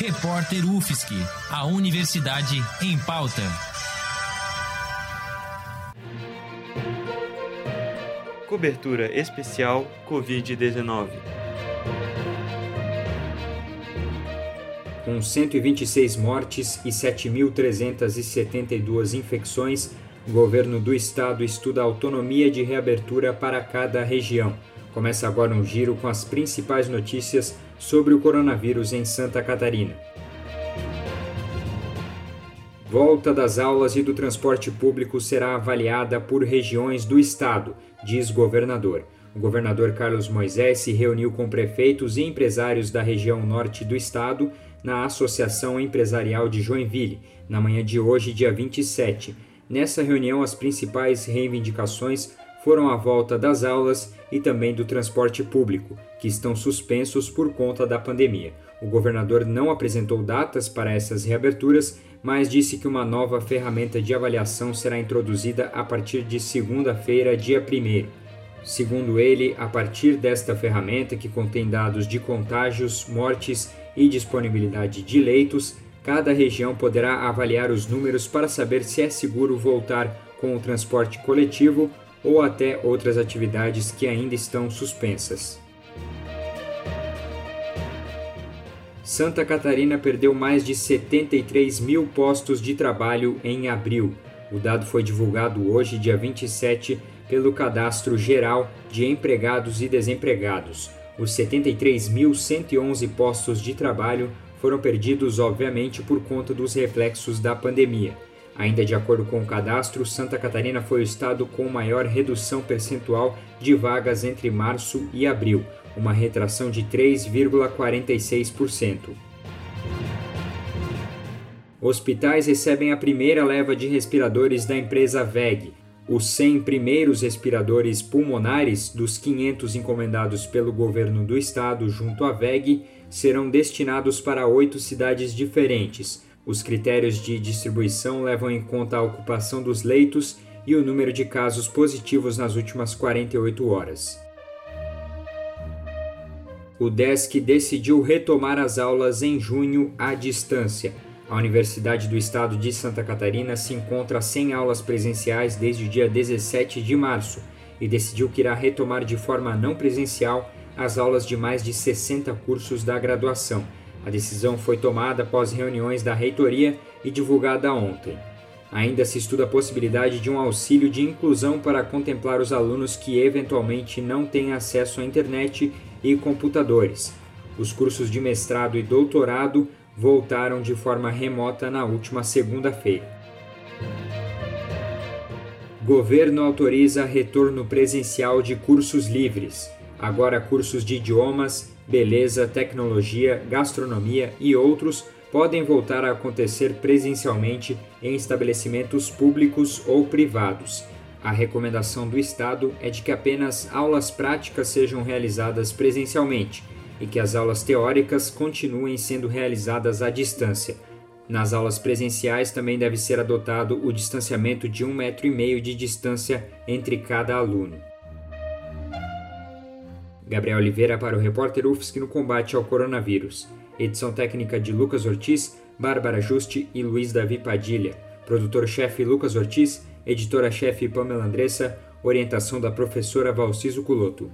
Repórter UFSC, a Universidade em Pauta. Cobertura especial Covid-19. Com 126 mortes e 7.372 infecções, o governo do estado estuda a autonomia de reabertura para cada região. Começa agora um giro com as principais notícias sobre o coronavírus em Santa Catarina. Volta das aulas e do transporte público será avaliada por regiões do estado, diz governador. O governador Carlos Moisés se reuniu com prefeitos e empresários da região norte do estado na Associação Empresarial de Joinville, na manhã de hoje, dia 27. Nessa reunião, as principais reivindicações foram a volta das aulas e também do transporte público, que estão suspensos por conta da pandemia. O governador não apresentou datas para essas reaberturas, mas disse que uma nova ferramenta de avaliação será introduzida a partir de segunda-feira, dia 1. Segundo ele, a partir desta ferramenta, que contém dados de contágios, mortes e disponibilidade de leitos, cada região poderá avaliar os números para saber se é seguro voltar com o transporte coletivo ou até outras atividades que ainda estão suspensas. Santa Catarina perdeu mais de 73 mil postos de trabalho em abril. O dado foi divulgado hoje, dia 27, pelo Cadastro Geral de Empregados e Desempregados. Os 73.111 postos de trabalho foram perdidos, obviamente, por conta dos reflexos da pandemia. Ainda de acordo com o cadastro, Santa Catarina foi o estado com maior redução percentual de vagas entre março e abril, uma retração de 3,46%. Hospitais recebem a primeira leva de respiradores da empresa VEG. Os 100 primeiros respiradores pulmonares dos 500 encomendados pelo governo do estado junto à VEG serão destinados para oito cidades diferentes os critérios de distribuição levam em conta a ocupação dos leitos e o número de casos positivos nas últimas 48 horas. O DESC decidiu retomar as aulas em junho à distância. A Universidade do Estado de Santa Catarina se encontra sem aulas presenciais desde o dia 17 de março e decidiu que irá retomar de forma não presencial as aulas de mais de 60 cursos da graduação a decisão foi tomada após reuniões da reitoria e divulgada ontem. Ainda se estuda a possibilidade de um auxílio de inclusão para contemplar os alunos que eventualmente não têm acesso à internet e computadores. Os cursos de mestrado e doutorado voltaram de forma remota na última segunda-feira. Governo autoriza retorno presencial de cursos livres. Agora, cursos de idiomas, beleza, tecnologia, gastronomia e outros podem voltar a acontecer presencialmente em estabelecimentos públicos ou privados. A recomendação do Estado é de que apenas aulas práticas sejam realizadas presencialmente e que as aulas teóricas continuem sendo realizadas à distância. Nas aulas presenciais também deve ser adotado o distanciamento de um metro e meio de distância entre cada aluno. Gabriel Oliveira para o repórter UFSC no combate ao coronavírus. Edição técnica de Lucas Ortiz, Bárbara Juste e Luiz Davi Padilha. Produtor-chefe Lucas Ortiz, editora-chefe Pamela Andressa, orientação da professora Valciso Culoto.